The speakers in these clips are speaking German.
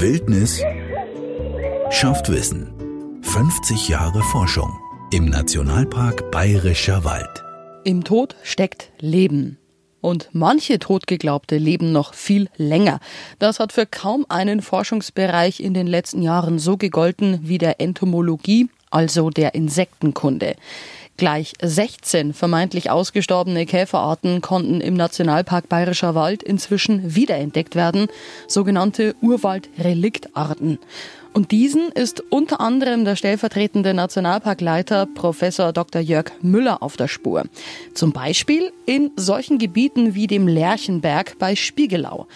Wildnis schafft Wissen. 50 Jahre Forschung im Nationalpark Bayerischer Wald. Im Tod steckt Leben. Und manche Totgeglaubte leben noch viel länger. Das hat für kaum einen Forschungsbereich in den letzten Jahren so gegolten wie der Entomologie, also der Insektenkunde. Gleich 16 vermeintlich ausgestorbene Käferarten konnten im Nationalpark Bayerischer Wald inzwischen wiederentdeckt werden, sogenannte Urwaldreliktarten. Und diesen ist unter anderem der stellvertretende Nationalparkleiter Professor Dr. Jörg Müller auf der Spur. Zum Beispiel in solchen Gebieten wie dem Lerchenberg bei Spiegelau.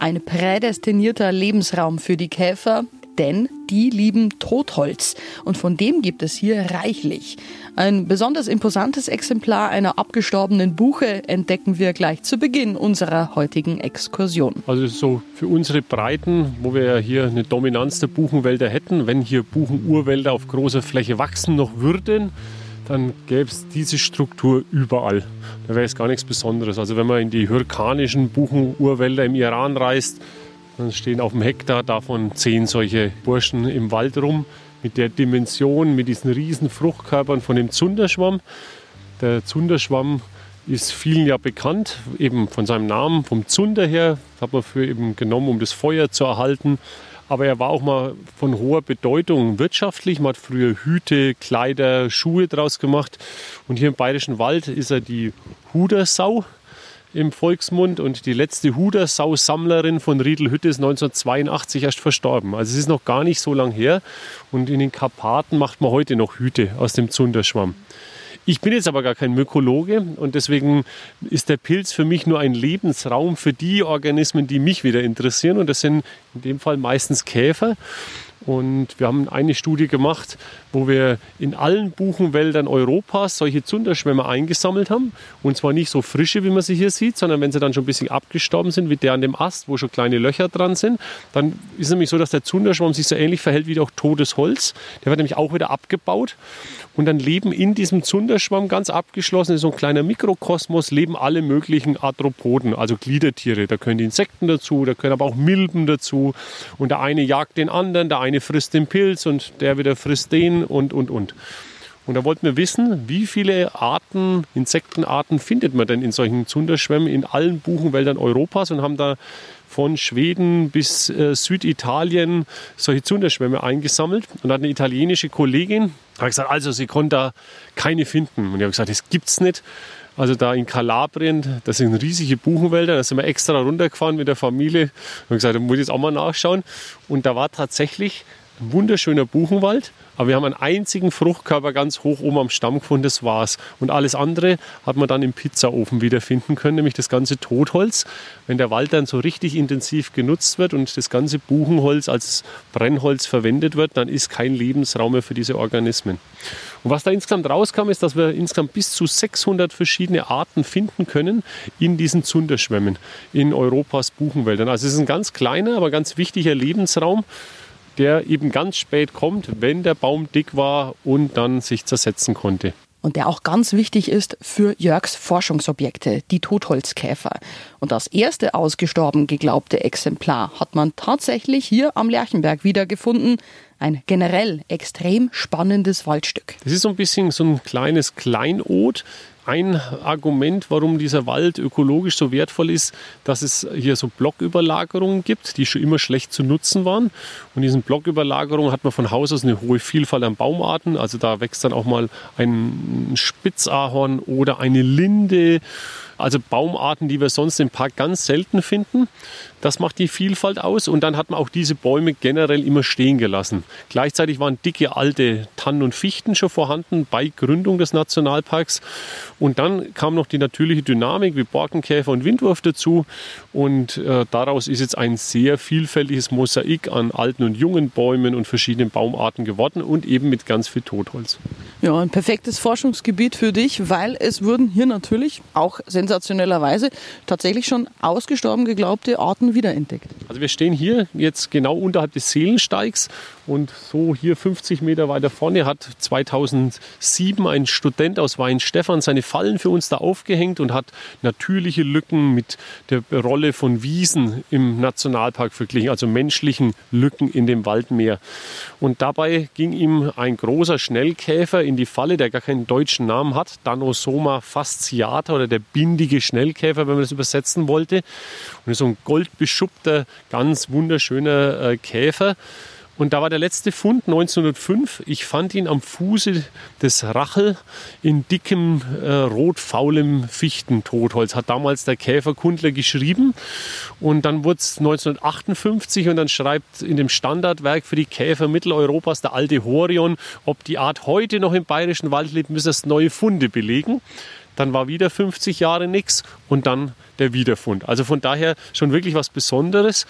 Ein prädestinierter Lebensraum für die Käfer, denn die lieben Totholz und von dem gibt es hier reichlich. Ein besonders imposantes Exemplar einer abgestorbenen Buche entdecken wir gleich zu Beginn unserer heutigen Exkursion. Also so für unsere Breiten, wo wir ja hier eine Dominanz der Buchenwälder hätten, wenn hier Buchenurwälder auf großer Fläche wachsen noch würden, dann gäbe es diese Struktur überall. Da wäre es gar nichts Besonderes. Also wenn man in die hyrkanischen Buchenurwälder im Iran reist, dann stehen auf dem Hektar davon zehn solche Burschen im Wald rum mit der Dimension, mit diesen riesen Fruchtkörpern von dem Zunderschwamm. Der Zunderschwamm ist vielen ja bekannt, eben von seinem Namen, vom Zunder her, das hat man für eben genommen, um das Feuer zu erhalten. Aber er war auch mal von hoher Bedeutung wirtschaftlich. Man hat früher Hüte, Kleider, Schuhe draus gemacht. Und hier im Bayerischen Wald ist er die Hudersau im Volksmund und die letzte Hudersau-Sammlerin von Riedelhütte ist 1982 erst verstorben. Also es ist noch gar nicht so lang her und in den Karpaten macht man heute noch Hüte aus dem Zunderschwamm. Ich bin jetzt aber gar kein Mykologe und deswegen ist der Pilz für mich nur ein Lebensraum für die Organismen, die mich wieder interessieren und das sind in dem Fall meistens Käfer. Und wir haben eine Studie gemacht, wo wir in allen Buchenwäldern Europas solche Zunderschwämme eingesammelt haben. Und zwar nicht so frische, wie man sie hier sieht, sondern wenn sie dann schon ein bisschen abgestorben sind, wie der an dem Ast, wo schon kleine Löcher dran sind. Dann ist es nämlich so, dass der Zunderschwamm sich so ähnlich verhält wie auch totes Holz. Der wird nämlich auch wieder abgebaut. Und dann leben in diesem Zunderschwamm ganz abgeschlossen, ist so ein kleiner Mikrokosmos, leben alle möglichen Arthropoden, also Gliedertiere. Da können die Insekten dazu, da können aber auch Milben dazu. Und der eine jagt den anderen, der eine frisst den Pilz und der wieder frisst den und, und, und. Und da wollten wir wissen, wie viele Arten, Insektenarten findet man denn in solchen Zunderschwämmen in allen Buchenwäldern Europas und haben da von Schweden bis äh, Süditalien solche Zunderschwämme eingesammelt. Und hat eine italienische Kollegin hat gesagt, also sie konnte da keine finden. Und ich habe gesagt, das gibt's nicht. Also da in Kalabrien, das sind riesige Buchenwälder, da sind wir extra runtergefahren mit der Familie. Und gesagt, da muss ich jetzt auch mal nachschauen. Und da war tatsächlich ein wunderschöner Buchenwald aber wir haben einen einzigen Fruchtkörper ganz hoch oben am Stamm gefunden, das war's. Und alles andere hat man dann im Pizzaofen wiederfinden können, nämlich das ganze Totholz. Wenn der Wald dann so richtig intensiv genutzt wird und das ganze Buchenholz als Brennholz verwendet wird, dann ist kein Lebensraum mehr für diese Organismen. Und was da insgesamt rauskam, ist, dass wir insgesamt bis zu 600 verschiedene Arten finden können in diesen Zunderschwämmen in Europas Buchenwäldern. Also es ist ein ganz kleiner, aber ganz wichtiger Lebensraum der eben ganz spät kommt, wenn der Baum dick war und dann sich zersetzen konnte. Und der auch ganz wichtig ist für Jörgs Forschungsobjekte, die Totholzkäfer. Und das erste ausgestorben geglaubte Exemplar hat man tatsächlich hier am Lerchenberg wiedergefunden. Ein generell extrem spannendes Waldstück. Das ist so ein bisschen so ein kleines Kleinod ein Argument, warum dieser Wald ökologisch so wertvoll ist, dass es hier so Blocküberlagerungen gibt, die schon immer schlecht zu nutzen waren. Und diesen Blocküberlagerungen hat man von Haus aus eine hohe Vielfalt an Baumarten. Also da wächst dann auch mal ein Spitzahorn oder eine Linde also Baumarten, die wir sonst im Park ganz selten finden. Das macht die Vielfalt aus. Und dann hat man auch diese Bäume generell immer stehen gelassen. Gleichzeitig waren dicke alte Tannen und Fichten schon vorhanden bei Gründung des Nationalparks. Und dann kam noch die natürliche Dynamik wie Borkenkäfer und Windwurf dazu. Und äh, daraus ist jetzt ein sehr vielfältiges Mosaik an alten und jungen Bäumen und verschiedenen Baumarten geworden und eben mit ganz viel Totholz. Ja, ein perfektes Forschungsgebiet für dich, weil es wurden hier natürlich auch sensationellerweise tatsächlich schon ausgestorben geglaubte Arten wiederentdeckt. Also wir stehen hier jetzt genau unterhalb des Seelensteigs und so hier 50 Meter weiter vorne hat 2007 ein Student aus Weinstefan seine Fallen für uns da aufgehängt und hat natürliche Lücken mit der Rolle von Wiesen im Nationalpark verglichen, also menschlichen Lücken in dem Waldmeer. Und dabei ging ihm ein großer Schnellkäfer in die Falle, der gar keinen deutschen Namen hat, Danosoma fasciata oder der bindige Schnellkäfer, wenn man das übersetzen wollte. Und ist so ein goldbeschuppter, ganz wunderschöner äh, Käfer. Und da war der letzte Fund 1905. Ich fand ihn am Fuße des Rachel in dickem, äh, rotfaulem Fichtentotholz. Hat damals der Käferkundler geschrieben. Und dann wurde es 1958 und dann schreibt in dem Standardwerk für die Käfer Mitteleuropas der alte Horion, ob die Art heute noch im bayerischen Wald lebt, müsse es neue Funde belegen. Dann war wieder 50 Jahre nichts und dann der Wiederfund. Also von daher schon wirklich was Besonderes.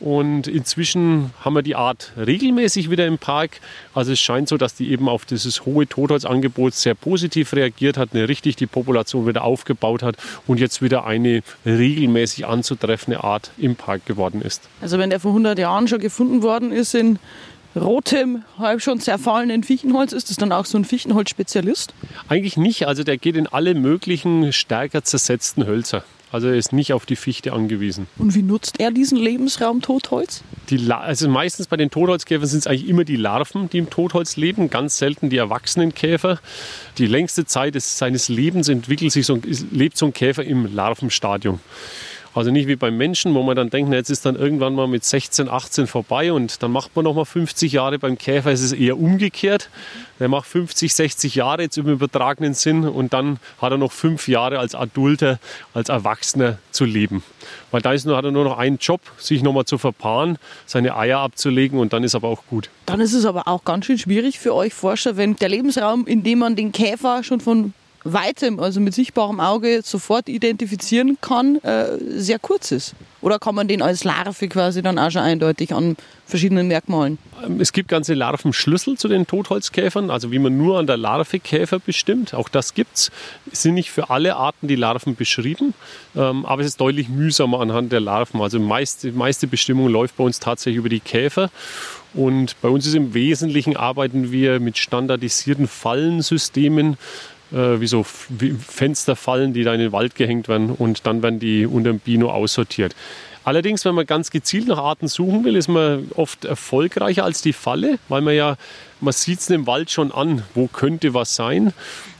Und inzwischen haben wir die Art regelmäßig wieder im Park. Also es scheint so, dass die eben auf dieses hohe Totholzangebot sehr positiv reagiert hat, eine richtig die Population wieder aufgebaut hat und jetzt wieder eine regelmäßig anzutreffende Art im Park geworden ist. Also wenn der vor 100 Jahren schon gefunden worden ist in rotem, halb schon zerfallenen Fichtenholz. Ist das dann auch so ein Fichtenholz-Spezialist? Eigentlich nicht. Also der geht in alle möglichen stärker zersetzten Hölzer. Also er ist nicht auf die Fichte angewiesen. Und wie nutzt er diesen Lebensraum Totholz? Die, also meistens bei den Totholzkäfern sind es eigentlich immer die Larven, die im Totholz leben, ganz selten die erwachsenen Käfer. Die längste Zeit des, seines Lebens entwickelt sich so, lebt so ein Käfer im Larvenstadium. Also nicht wie beim Menschen, wo man dann denkt, na, jetzt ist dann irgendwann mal mit 16, 18 vorbei und dann macht man noch mal 50 Jahre. Beim Käfer ist es eher umgekehrt. Der macht 50, 60 Jahre jetzt im übertragenen Sinn und dann hat er noch fünf Jahre als Adulter, als Erwachsener zu leben. Weil da ist nur, hat er nur noch einen Job, sich noch mal zu verpaaren, seine Eier abzulegen und dann ist aber auch gut. Dann ist es aber auch ganz schön schwierig für euch Forscher, wenn der Lebensraum, in dem man den Käfer schon von weitem, also mit sichtbarem Auge sofort identifizieren kann, äh, sehr kurz ist? Oder kann man den als Larve quasi dann auch schon eindeutig an verschiedenen Merkmalen? Ähm, es gibt ganze Larvenschlüssel zu den Totholzkäfern, also wie man nur an der Larve Käfer bestimmt. Auch das gibt es. Es sind nicht für alle Arten die Larven beschrieben, ähm, aber es ist deutlich mühsamer anhand der Larven. Also die meiste, meiste Bestimmung läuft bei uns tatsächlich über die Käfer. Und bei uns ist im Wesentlichen arbeiten wir mit standardisierten Fallensystemen, äh, wie so Fensterfallen, die da in den Wald gehängt werden und dann werden die unter dem Bino aussortiert. Allerdings, wenn man ganz gezielt nach Arten suchen will, ist man oft erfolgreicher als die Falle, weil man ja, man sieht es im Wald schon an, wo könnte was sein.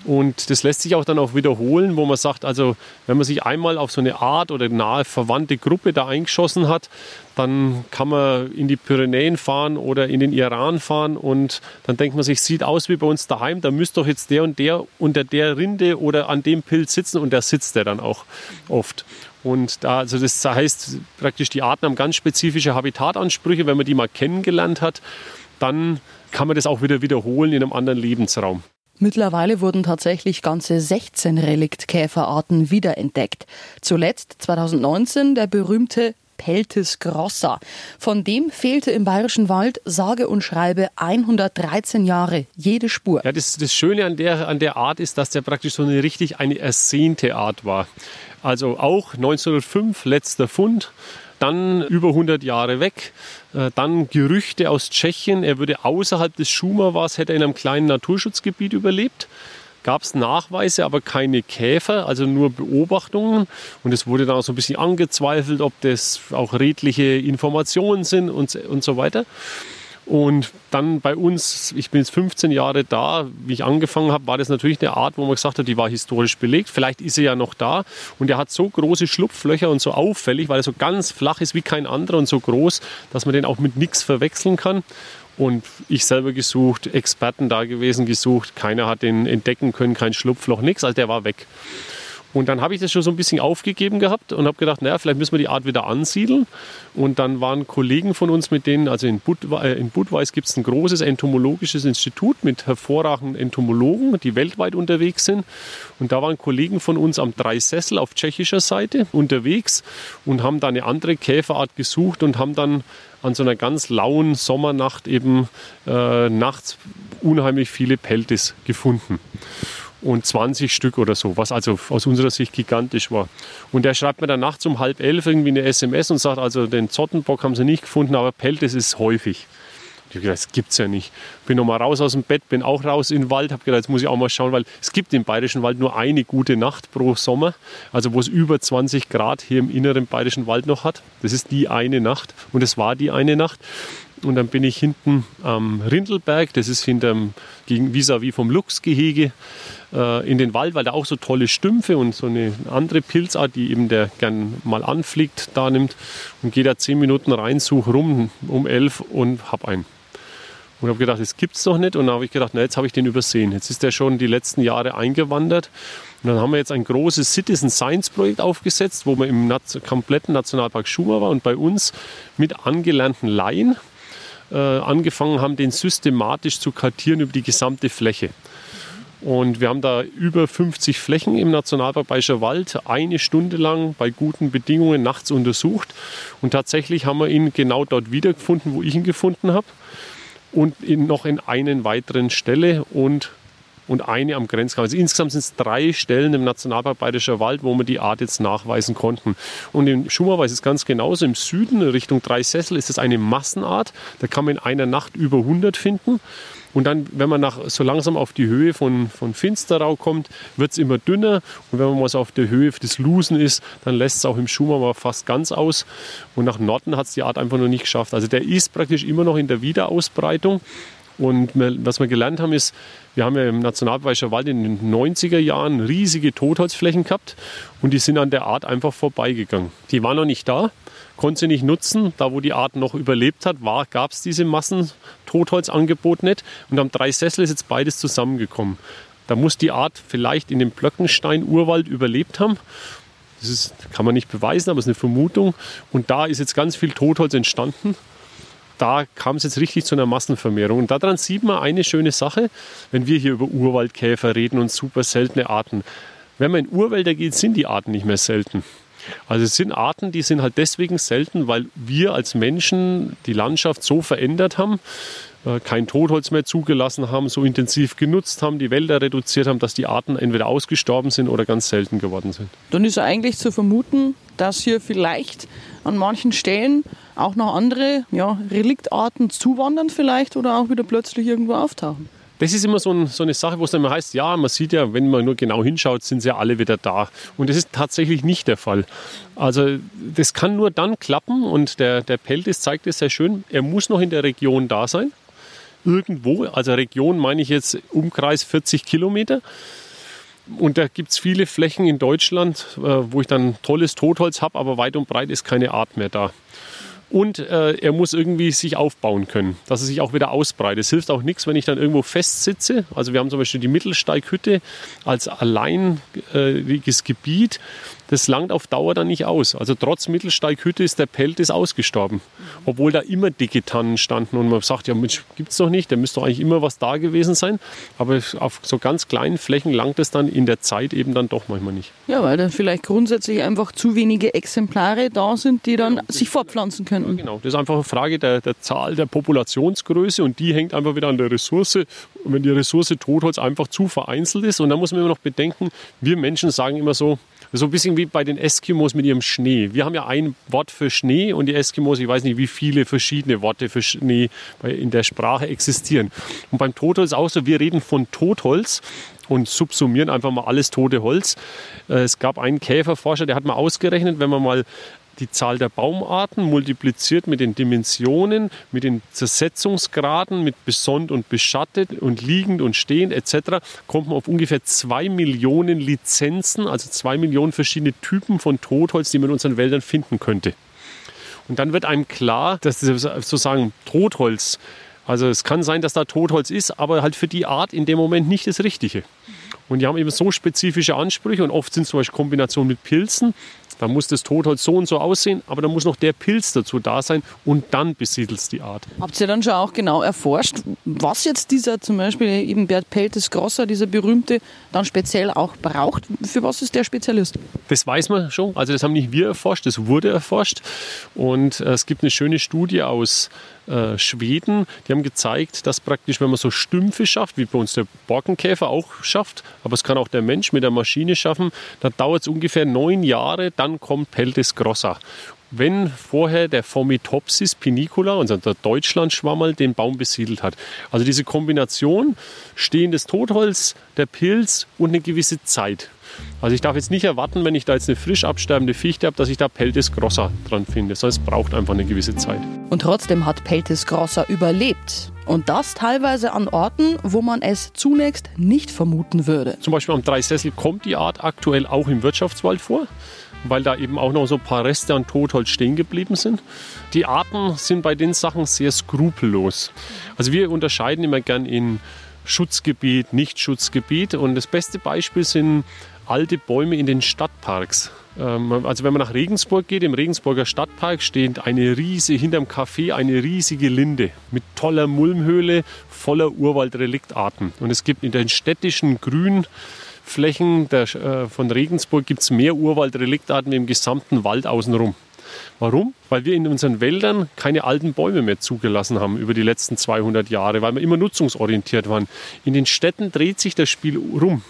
Und das lässt sich auch dann auch wiederholen, wo man sagt, also wenn man sich einmal auf so eine Art oder nahe verwandte Gruppe da eingeschossen hat, dann kann man in die Pyrenäen fahren oder in den Iran fahren und dann denkt man sich, sieht aus wie bei uns daheim, da müsste doch jetzt der und der unter der Rinde oder an dem Pilz sitzen und da sitzt der dann auch oft. Und da, also das heißt praktisch, die Arten haben ganz spezifische Habitatansprüche. Wenn man die mal kennengelernt hat, dann kann man das auch wieder wiederholen in einem anderen Lebensraum. Mittlerweile wurden tatsächlich ganze 16 Reliktkäferarten wiederentdeckt. Zuletzt 2019 der berühmte Peltis grossa. Von dem fehlte im Bayerischen Wald sage und schreibe 113 Jahre jede Spur. Ja, das, das Schöne an der, an der Art ist, dass der praktisch so eine richtig eine ersehnte Art war. Also auch 1905 letzter Fund, dann über 100 Jahre weg, äh, dann Gerüchte aus Tschechien, er würde außerhalb des Schumawas, hätte er in einem kleinen Naturschutzgebiet überlebt. Gab es Nachweise, aber keine Käfer, also nur Beobachtungen. Und es wurde dann auch so ein bisschen angezweifelt, ob das auch redliche Informationen sind und, und so weiter. Und dann bei uns, ich bin jetzt 15 Jahre da, wie ich angefangen habe, war das natürlich eine Art, wo man gesagt hat, die war historisch belegt. Vielleicht ist sie ja noch da. Und er hat so große Schlupflöcher und so auffällig, weil er so ganz flach ist wie kein anderer und so groß, dass man den auch mit nichts verwechseln kann. Und ich selber gesucht, Experten da gewesen gesucht. Keiner hat den entdecken können, kein Schlupfloch, nichts. Also der war weg. Und dann habe ich das schon so ein bisschen aufgegeben gehabt und habe gedacht, naja, vielleicht müssen wir die Art wieder ansiedeln. Und dann waren Kollegen von uns mit denen, also in, Bud, äh, in Budweis gibt es ein großes entomologisches Institut mit hervorragenden Entomologen, die weltweit unterwegs sind. Und da waren Kollegen von uns am Dreisessel auf tschechischer Seite unterwegs und haben da eine andere Käferart gesucht und haben dann an so einer ganz lauen Sommernacht eben äh, nachts unheimlich viele Peltis gefunden und 20 Stück oder so, was also aus unserer Sicht gigantisch war. Und der schreibt mir dann nachts um halb elf irgendwie eine SMS und sagt, also den Zottenbock haben sie nicht gefunden, aber Peltes ist häufig. Ich habe gedacht, das gibt's ja nicht. Bin nochmal raus aus dem Bett, bin auch raus in den Wald, habe gedacht, jetzt muss ich auch mal schauen, weil es gibt im Bayerischen Wald nur eine gute Nacht pro Sommer, also wo es über 20 Grad hier im inneren Bayerischen Wald noch hat. Das ist die eine Nacht und es war die eine Nacht. Und dann bin ich hinten am Rindelberg, das ist hinterm, vis-à-vis vom Luchsgehege, äh, in den Wald, weil da auch so tolle Stümpfe und so eine andere Pilzart, die eben der gern mal anfliegt, da nimmt. Und gehe da zehn Minuten rein, suche rum um elf und hab einen. Und habe gedacht, das gibt's doch nicht. Und dann habe ich gedacht, na, jetzt habe ich den übersehen. Jetzt ist der schon die letzten Jahre eingewandert. Und dann haben wir jetzt ein großes Citizen Science Projekt aufgesetzt, wo wir im kompletten Nationalpark Schumer war und bei uns mit angelernten Laien äh, angefangen haben, den systematisch zu kartieren über die gesamte Fläche. Und wir haben da über 50 Flächen im Nationalpark Bayerischer Wald eine Stunde lang bei guten Bedingungen nachts untersucht. Und tatsächlich haben wir ihn genau dort wiedergefunden, wo ich ihn gefunden habe. Und noch in einen weiteren Stelle und, und eine am Grenzkamm. Also insgesamt sind es drei Stellen im Nationalpark Bayerischer Wald, wo wir die Art jetzt nachweisen konnten. Und im Schummerwald ist es ganz genauso. Im Süden, Richtung Dreisessel, ist es eine Massenart. Da kann man in einer Nacht über 100 finden. Und dann, wenn man nach, so langsam auf die Höhe von, von Finsterau kommt, wird es immer dünner. Und wenn man mal so auf der Höhe des Lusen ist, dann lässt es auch im Schumacher fast ganz aus. Und nach Norden hat es die Art einfach noch nicht geschafft. Also der ist praktisch immer noch in der Wiederausbreitung. Und was wir gelernt haben, ist, wir haben ja im Nationalpark Wald in den 90er Jahren riesige Totholzflächen gehabt und die sind an der Art einfach vorbeigegangen. Die waren noch nicht da, konnte sie nicht nutzen. Da, wo die Art noch überlebt hat, gab es diese Massentotholzangebot nicht. Und am Dreisessel ist jetzt beides zusammengekommen. Da muss die Art vielleicht in dem Blöckenstein-Urwald überlebt haben. Das ist, kann man nicht beweisen, aber es ist eine Vermutung. Und da ist jetzt ganz viel Totholz entstanden da kam es jetzt richtig zu einer Massenvermehrung. Und daran sieht man eine schöne Sache, wenn wir hier über Urwaldkäfer reden und super seltene Arten. Wenn man in Urwälder geht, sind die Arten nicht mehr selten. Also es sind Arten, die sind halt deswegen selten, weil wir als Menschen die Landschaft so verändert haben, äh, kein Totholz mehr zugelassen haben, so intensiv genutzt haben, die Wälder reduziert haben, dass die Arten entweder ausgestorben sind oder ganz selten geworden sind. Dann ist eigentlich zu vermuten, dass hier vielleicht an manchen Stellen auch noch andere ja, Reliktarten zuwandern vielleicht oder auch wieder plötzlich irgendwo auftauchen. Das ist immer so, ein, so, eine Sache, wo es dann heißt, ja, man sieht ja, wenn man nur genau hinschaut, sind sie ja alle wieder da. Und das ist tatsächlich nicht der Fall. Also das kann nur dann klappen und der, der Peltis zeigt es sehr schön, er muss noch in der Region da sein. Irgendwo, also Region meine ich jetzt Umkreis 40 Kilometer. Und da gibt es viele Flächen in Deutschland, äh, wo ich dann tolles Totholz habe, aber weit und breit ist keine Art mehr da. Und äh, er muss irgendwie sich aufbauen können, dass er sich auch wieder ausbreitet. Es hilft auch nichts, wenn ich dann irgendwo festsitze. Also wir haben zum Beispiel die Mittelsteighütte als alleiniges Gebiet das langt auf Dauer dann nicht aus. Also trotz Mittelsteighütte ist der Peltis ausgestorben. Obwohl da immer dicke Tannen standen und man sagt, ja Mensch, gibt es doch nicht, da müsste doch eigentlich immer was da gewesen sein. Aber auf so ganz kleinen Flächen langt es dann in der Zeit eben dann doch manchmal nicht. Ja, weil dann vielleicht grundsätzlich einfach zu wenige Exemplare da sind, die dann genau. sich fortpflanzen können. Ja, genau, das ist einfach eine Frage der, der Zahl der Populationsgröße und die hängt einfach wieder an der Ressource. Und wenn die Ressource Totholz einfach zu vereinzelt ist und dann muss man immer noch bedenken, wir Menschen sagen immer so, so ein bisschen wie bei den Eskimos mit ihrem Schnee. Wir haben ja ein Wort für Schnee und die Eskimos, ich weiß nicht, wie viele verschiedene Worte für Schnee in der Sprache existieren. Und beim Totholz auch so, wir reden von Totholz und subsumieren einfach mal alles tote Holz. Äh, es gab einen Käferforscher, der hat mal ausgerechnet, wenn man mal die Zahl der Baumarten multipliziert mit den Dimensionen, mit den Zersetzungsgraden, mit besonnt und beschattet und liegend und stehend etc., kommt man auf ungefähr zwei Millionen Lizenzen, also zwei Millionen verschiedene Typen von Totholz, die man in unseren Wäldern finden könnte. Und dann wird einem klar, dass sozusagen Totholz Also es kann sein, dass da Totholz ist, aber halt für die Art in dem Moment nicht das Richtige. Und die haben eben so spezifische Ansprüche und oft sind es zum Beispiel Kombinationen mit Pilzen. Da muss das Totholz so und so aussehen, aber da muss noch der Pilz dazu da sein und dann besiedelt es die Art. Habt ihr dann schon auch genau erforscht, was jetzt dieser zum Beispiel eben Bert Peltes Grosser, dieser berühmte, dann speziell auch braucht? Für was ist der Spezialist? Das weiß man schon. Also das haben nicht wir erforscht, das wurde erforscht. Und es gibt eine schöne Studie aus äh, Schweden, die haben gezeigt, dass praktisch, wenn man so Stümpfe schafft, wie bei uns der Borkenkäfer auch schafft, aber es kann auch der Mensch mit der Maschine schaffen, dann dauert es ungefähr neun Jahre, dann kommt Peltis grossa. Wenn vorher der Fomitopsis pinicula, unser Deutschlandschwammerl, den Baum besiedelt hat. Also diese Kombination stehendes Totholz, der Pilz und eine gewisse Zeit. Also ich darf jetzt nicht erwarten, wenn ich da jetzt eine frisch absterbende Fichte habe, dass ich da Peltis grosser dran finde. Sondern es braucht einfach eine gewisse Zeit. Und trotzdem hat Peltis grosser überlebt. Und das teilweise an Orten, wo man es zunächst nicht vermuten würde. Zum Beispiel am Dreisessel kommt die Art aktuell auch im Wirtschaftswald vor weil da eben auch noch so ein paar Reste an Totholz stehen geblieben sind. Die Arten sind bei den Sachen sehr skrupellos. Also wir unterscheiden immer gern in Schutzgebiet, Nicht-Schutzgebiet und das beste Beispiel sind alte Bäume in den Stadtparks. Ähm, also wenn man nach Regensburg geht, im Regensburger Stadtpark steht eine riesige, hinterm Café eine riesige Linde mit toller Mulmhöhle, voller Urwaldreliktarten. Und es gibt in den städtischen Grünflächen der, äh, von Regensburg gibt's mehr Urwaldreliktarten wie im gesamten Wald außenrum. Warum? Weil wir in unseren Wäldern keine alten Bäume mehr zugelassen haben über die letzten 200 Jahre, weil wir immer nutzungsorientiert waren. In den Städten dreht sich das Spiel rum.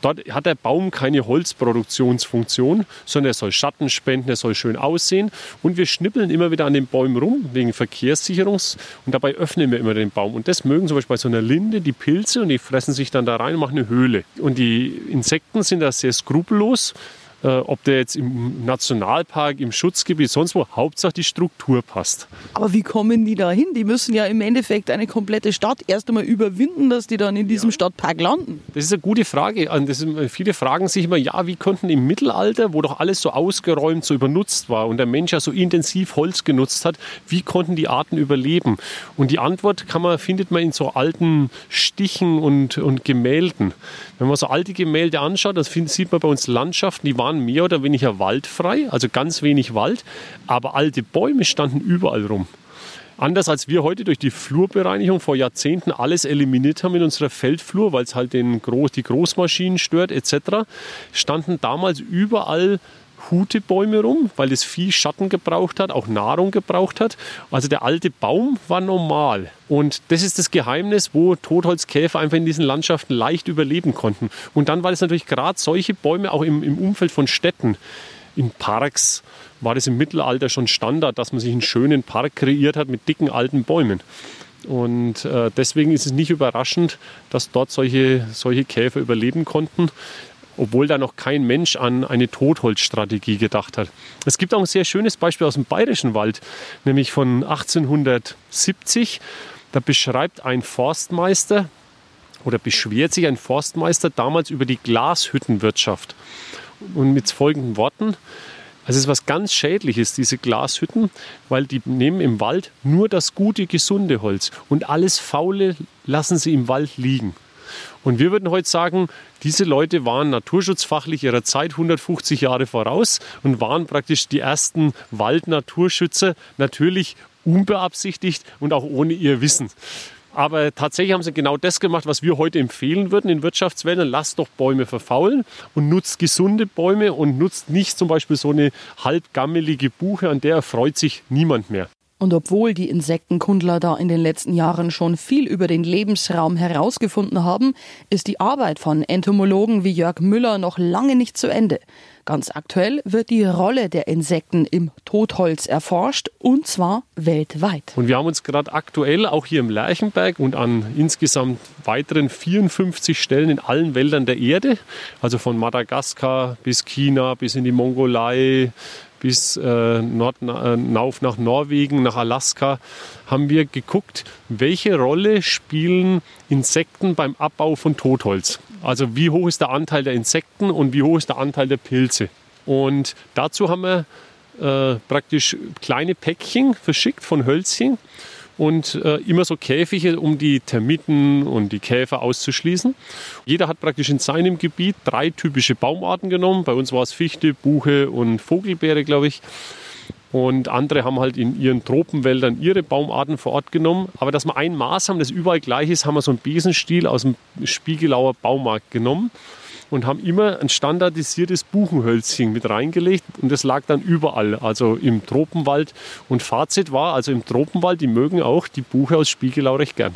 Dort hat der Baum keine Holzproduktionsfunktion, sondern er soll Schatten spenden, er soll schön aussehen. Und wir schnippeln immer wieder an den Bäumen rum, wegen Verkehrssicherungs. Und dabei öffnen wir immer den Baum. Und das mögen zum Beispiel bei so einer Linde die Pilze und die fressen sich dann da rein und machen eine Höhle. Und die Insekten sind da sehr skrupellos. Äh, ob der jetzt im Nationalpark, im Schutzgebiet, sonst wo, Hauptsache die Struktur passt. Aber wie kommen die da hin? Die müssen ja im Endeffekt eine komplette Stadt erst einmal überwinden, dass die dann in diesem ja. Stadtpark landen. Das ist eine gute Frage. Ist, viele fragen sich immer, ja, wie konnten im Mittelalter, wo doch alles so ausgeräumt, so übernutzt war und der Mensch ja so intensiv Holz genutzt hat, wie konnten die Arten überleben? Und die Antwort kann man, findet man in so alten Stichen und, und Gemälden. Wenn man so alte Gemälde anschaut, das sieht man bei uns Landschaften, die waren waren mehr oder weniger waldfrei, also ganz wenig Wald, aber alte Bäume standen überall rum. Anders als wir heute durch die Flurbereinigung vor Jahrzehnten alles eliminiert haben in unserer Feldflur, weil es halt den Groß, die Großmaschinen stört etc., standen damals überall Hutebäume rum, weil das Vieh Schatten gebraucht hat, auch Nahrung gebraucht hat. Also der alte Baum war normal. Und das ist das Geheimnis, wo Totholzkäfer einfach in diesen Landschaften leicht überleben konnten. Und dann war es natürlich gerade solche Bäume auch im, im Umfeld von Städten. In Parks war das im Mittelalter schon Standard, dass man sich einen schönen Park kreiert hat mit dicken alten Bäumen. Und äh, deswegen ist es nicht überraschend, dass dort solche, solche Käfer überleben konnten obwohl da noch kein Mensch an eine Totholzstrategie gedacht hat. Es gibt auch ein sehr schönes Beispiel aus dem Bayerischen Wald, nämlich von 1870. Da beschreibt ein Forstmeister oder beschwert sich ein Forstmeister damals über die Glashüttenwirtschaft. Und mit folgenden Worten. Also es ist was ganz Schädliches, diese Glashütten, weil die nehmen im Wald nur das gute, gesunde Holz und alles Faule lassen sie im Wald liegen. Und wir würden heute sagen, diese Leute waren naturschutzfachlich ihrer Zeit 150 Jahre voraus und waren praktisch die ersten Waldnaturschützer, natürlich unbeabsichtigt und auch ohne ihr Wissen. Aber tatsächlich haben sie genau das gemacht, was wir heute empfehlen würden in Wirtschaftswäldern. Lasst doch Bäume verfaulen und nutzt gesunde Bäume und nutzt nicht zum Beispiel so eine halbgammelige Buche, an der erfreut sich niemand mehr. Und obwohl die Insektenkundler da in den letzten Jahren schon viel über den Lebensraum herausgefunden haben, ist die Arbeit von Entomologen wie Jörg Müller noch lange nicht zu Ende. Ganz aktuell wird die Rolle der Insekten im Totholz erforscht und zwar weltweit. Und wir haben uns gerade aktuell auch hier im Lerchenberg und an insgesamt weiteren 54 Stellen in allen Wäldern der Erde, also von Madagaskar bis China bis in die Mongolei, bis äh, Nord, äh, nach Norwegen, nach Alaska, haben wir geguckt, welche Rolle spielen Insekten beim Abbau von Totholz. Also wie hoch ist der Anteil der Insekten und wie hoch ist der Anteil der Pilze. Und dazu haben wir äh, praktisch kleine Päckchen verschickt von Hölzchen und äh, immer so Käfige, um die Termiten und die Käfer auszuschließen. Jeder hat praktisch in seinem Gebiet drei typische Baumarten genommen. Bei uns war es Fichte, Buche und Vogelbeere, glaube ich. Und andere haben halt in ihren Tropenwäldern ihre Baumarten vor Ort genommen. Aber dass wir ein Maß haben, das überall gleich ist, haben wir so einen Besenstiel aus dem Spiegelauer Baumarkt genommen und haben immer ein standardisiertes Buchenhölzchen mit reingelegt und das lag dann überall, also im Tropenwald. Und Fazit war, also im Tropenwald, die mögen auch die Buche aus Spiegelau recht gern.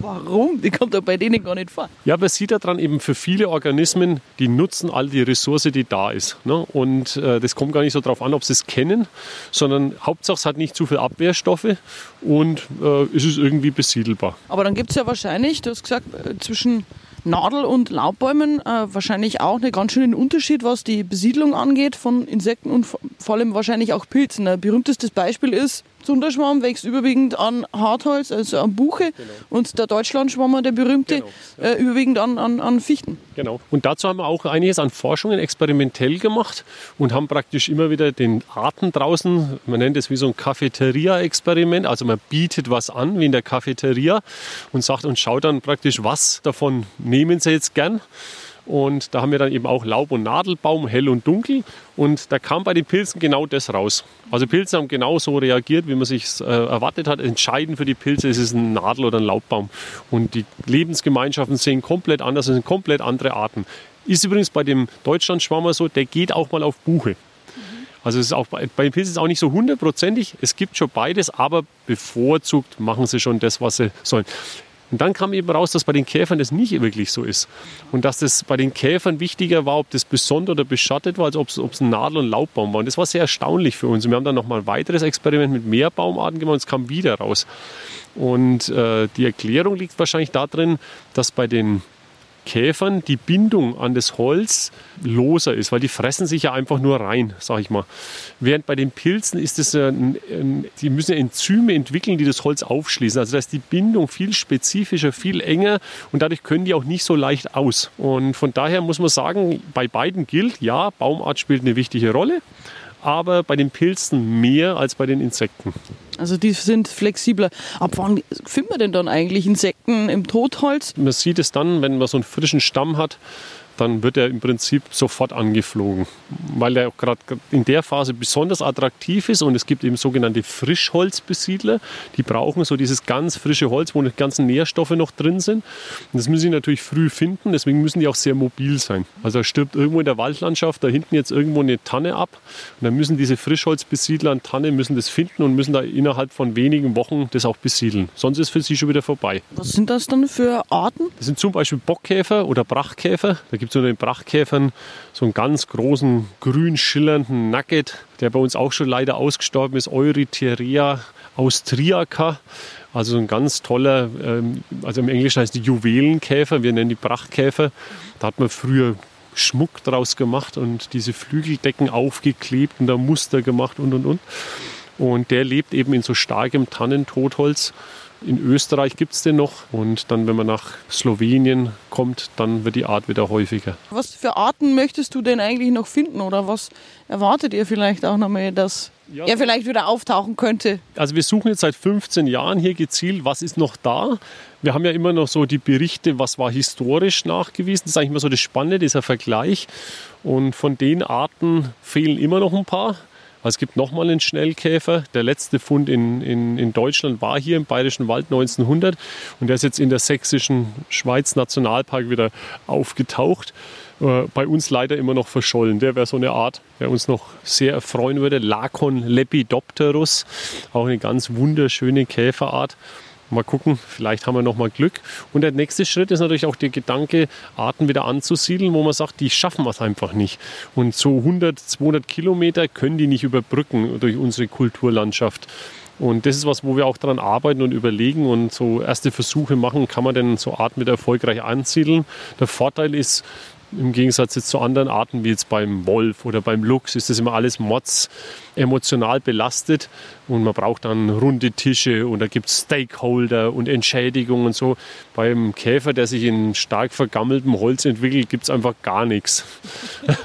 Warum? Die kommt doch bei denen gar nicht vor. Ja, man sieht daran eben für viele Organismen, die nutzen all die Ressource, die da ist. Ne? Und äh, das kommt gar nicht so darauf an, ob sie es kennen, sondern Hauptsache es hat nicht zu viel Abwehrstoffe und äh, es ist irgendwie besiedelbar. Aber dann gibt es ja wahrscheinlich, du hast gesagt, äh, zwischen Nadel- und Laubbäumen äh, wahrscheinlich auch einen ganz schönen Unterschied, was die Besiedlung angeht von Insekten und vor allem wahrscheinlich auch Pilzen. Ein berühmtestes Beispiel ist Zunderschwamm wächst überwiegend an Hartholz, also an Buche. Genau. Und der Deutschlandschwammer, der berühmte, genau, ja. äh, überwiegend an, an, an Fichten. Genau. Und dazu haben wir auch einiges an Forschungen experimentell gemacht und haben praktisch immer wieder den Arten draußen, man nennt es wie so ein Cafeteria-Experiment, also man bietet was an, wie in der Cafeteria und sagt und schaut dann praktisch, was davon nehmen sie jetzt gern. Und da haben wir dann eben auch Laub- und Nadelbaum, hell und dunkel. Und da kam bei den Pilzen genau das raus. Also Pilze haben genauso reagiert, wie man sich äh, erwartet hat. Entscheidend für die Pilze ist es ein Nadel- oder ein Laubbaum. Und die Lebensgemeinschaften sehen komplett anders, es sind komplett andere Arten. Ist übrigens bei dem Deutschlandschwammer so, der geht auch mal auf Buche. Also es ist auch bei, bei den Pilzen ist auch nicht so hundertprozentig. Es gibt schon beides, aber bevorzugt machen sie schon das, was sie sollen. Und dann kam eben raus, dass bei den Käfern das nicht wirklich so ist. Und dass das bei den Käfern wichtiger war, ob das besonders oder beschattet war, als ob es ein Nadel- und Laubbaum war. Und das war sehr erstaunlich für uns. Und wir haben dann nochmal ein weiteres Experiment mit mehr Baumarten gemacht und es kam wieder raus. Und äh, die Erklärung liegt wahrscheinlich darin, dass bei den Käfern die Bindung an das Holz loser ist, weil die fressen sich ja einfach nur rein, sag ich mal. Während bei den Pilzen ist es, die müssen Enzyme entwickeln, die das Holz aufschließen. Also da ist die Bindung viel spezifischer, viel enger und dadurch können die auch nicht so leicht aus. Und von daher muss man sagen, bei beiden gilt, ja, Baumart spielt eine wichtige Rolle, aber bei den Pilzen mehr als bei den Insekten. Also die sind flexibler. Ab wann findet man denn dann eigentlich Insekten im Totholz? Man sieht es dann, wenn man so einen frischen Stamm hat, dann wird er im Prinzip sofort angeflogen, weil er auch gerade in der Phase besonders attraktiv ist und es gibt eben sogenannte Frischholzbesiedler, die brauchen so dieses ganz frische Holz, wo die ganzen Nährstoffe noch drin sind. Und das müssen sie natürlich früh finden, deswegen müssen die auch sehr mobil sein. Also stirbt irgendwo in der Waldlandschaft da hinten jetzt irgendwo eine Tanne ab und dann müssen diese Frischholzbesiedler an Tanne müssen das finden und müssen da innerhalb von wenigen Wochen das auch besiedeln. Sonst ist für sie schon wieder vorbei. Was sind das dann für Arten? Das sind zum Beispiel Bockkäfer oder Brachkäfer. Da gibt es unter den Brachkäfern so einen ganz großen grün schillernden Nugget, der bei uns auch schon leider ausgestorben ist, Eurytheria austriaca. Also ein ganz toller, ähm, also im Englischen heißt die Juwelenkäfer, wir nennen die Brachkäfer. Da hat man früher Schmuck draus gemacht und diese Flügeldecken aufgeklebt und da Muster gemacht und und und. Und der lebt eben in so starkem Tannentotholz in Österreich gibt es den noch und dann, wenn man nach Slowenien kommt, dann wird die Art wieder häufiger. Was für Arten möchtest du denn eigentlich noch finden oder was erwartet ihr vielleicht auch nochmal, dass ja, er vielleicht wieder auftauchen könnte? Also wir suchen jetzt seit 15 Jahren hier gezielt, was ist noch da. Wir haben ja immer noch so die Berichte, was war historisch nachgewiesen. Das ist eigentlich immer so das Spannende, dieser Vergleich. Und von den Arten fehlen immer noch ein paar. Also es gibt nochmal einen Schnellkäfer. Der letzte Fund in, in, in Deutschland war hier im Bayerischen Wald 1900 und der ist jetzt in der sächsischen Schweiz Nationalpark wieder aufgetaucht. Äh, bei uns leider immer noch verschollen. Der wäre so eine Art, der uns noch sehr erfreuen würde. Lacon lepidopterus, auch eine ganz wunderschöne Käferart. Mal gucken, vielleicht haben wir noch mal Glück. Und der nächste Schritt ist natürlich auch der Gedanke, Arten wieder anzusiedeln, wo man sagt, die schaffen es einfach nicht. Und so 100, 200 Kilometer können die nicht überbrücken durch unsere Kulturlandschaft. Und das ist was, wo wir auch daran arbeiten und überlegen und so erste Versuche machen, kann man denn so Arten wieder erfolgreich ansiedeln. Der Vorteil ist, Im Gegensatz jetzt zu anderen Arten wie jetzt beim Wolf oder beim Luchs ist das immer alles Mods emotional belastet und man braucht dann runde Tische und da gibt es Stakeholder und Entschädigung und so. Beim Käfer, der sich in stark vergammeltem Holz entwickelt, gibt es einfach gar nichts.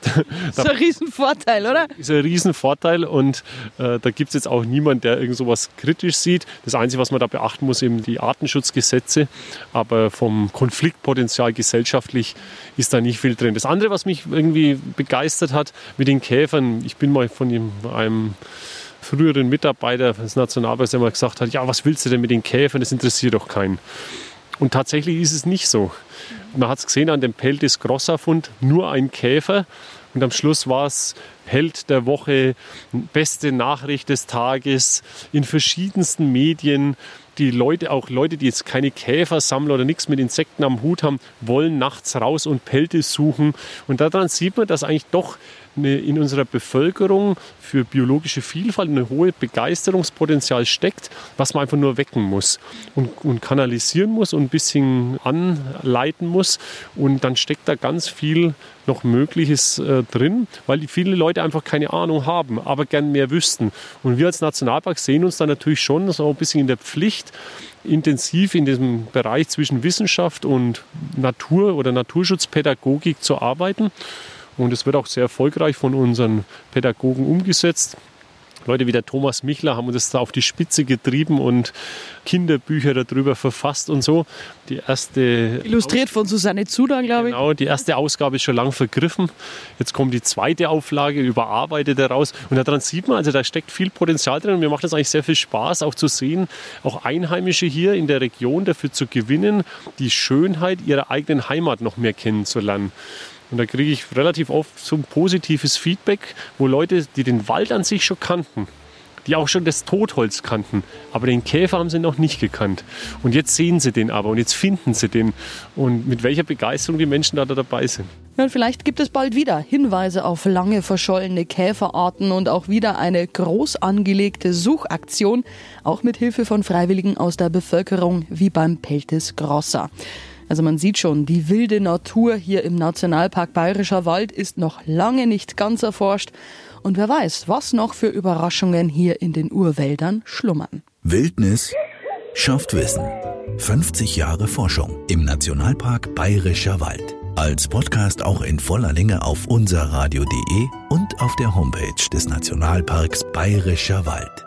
das ist ein Riesenvorteil, oder? Ist ein Riesenvorteil und äh, da gibt es jetzt auch niemand, der irgend sowas kritisch sieht. Das Einzige, was man da beachten muss, eben die Artenschutzgesetze, aber vom Konfliktpotenzial gesellschaftlich ist da nicht viel drin. Das andere, was mich irgendwie begeistert hat mit den Käfern, ich bin mal von einem früheren Mitarbeiter des Nationalparks, der mal gesagt hat, ja, was willst du denn mit den Käfern, das interessiert doch keinen. Und tatsächlich ist es nicht so. Man hat es gesehen an dem Peltis Grosser-Fund, nur ein Käfer. Und am Schluss war es Held der Woche, beste Nachricht des Tages in verschiedensten Medien. Die Leute, auch Leute, die jetzt keine Käfersammler oder nichts mit Insekten am Hut haben, wollen nachts raus und Peltis suchen. Und daran sieht man, dass eigentlich doch eine, in unserer Bevölkerung für biologische Vielfalt ein hohes Begeisterungspotenzial steckt, was man einfach nur wecken muss und, und kanalisieren muss und ein bisschen anleiten muss. Und dann steckt da ganz viel noch Mögliches äh, drin, weil viele Leute einfach keine Ahnung haben, aber gern mehr wüssten. Und wir als Nationalpark sehen uns da natürlich schon so ein bisschen in der Pflicht, intensiv in diesem Bereich zwischen Wissenschaft und Natur oder Naturschutzpädagogik zu arbeiten. Und es wird auch sehr erfolgreich von unseren Pädagogen umgesetzt. Leute wie der Thomas Michler haben uns da auf die Spitze getrieben und Kinderbücher darüber verfasst und so. Die erste illustriert von Susanne Zuder, glaube ich. Genau, die erste Ausgabe ist schon lang vergriffen. Jetzt kommt die zweite Auflage, überarbeitet daraus. Und daran sieht man, also da steckt viel Potenzial drin. Und mir macht das eigentlich sehr viel Spaß, auch zu sehen, auch Einheimische hier in der Region dafür zu gewinnen, die Schönheit ihrer eigenen Heimat noch mehr kennenzulernen. Und da kriege ich relativ oft so ein positives Feedback, wo Leute, die den Wald an sich schon kannten, die auch schon das Totholz kannten, aber den Käfer haben sie noch nicht gekannt. Und jetzt sehen sie den aber und jetzt finden sie den. Und mit welcher Begeisterung die Menschen da, da dabei sind. Ja, und vielleicht gibt es bald wieder Hinweise auf lange verschollene Käferarten und auch wieder eine groß angelegte Suchaktion, auch mit Hilfe von Freiwilligen aus der Bevölkerung wie beim Peltis Grosser. Also man sieht schon, die wilde Natur hier im Nationalpark Bayerischer Wald ist noch lange nicht ganz erforscht. Und wer weiß, was noch für Überraschungen hier in den Urwäldern schlummern. Wildnis schafft Wissen. 50 Jahre Forschung im Nationalpark Bayerischer Wald. Als Podcast auch in voller Länge auf unserradio.de und auf der Homepage des Nationalparks Bayerischer Wald.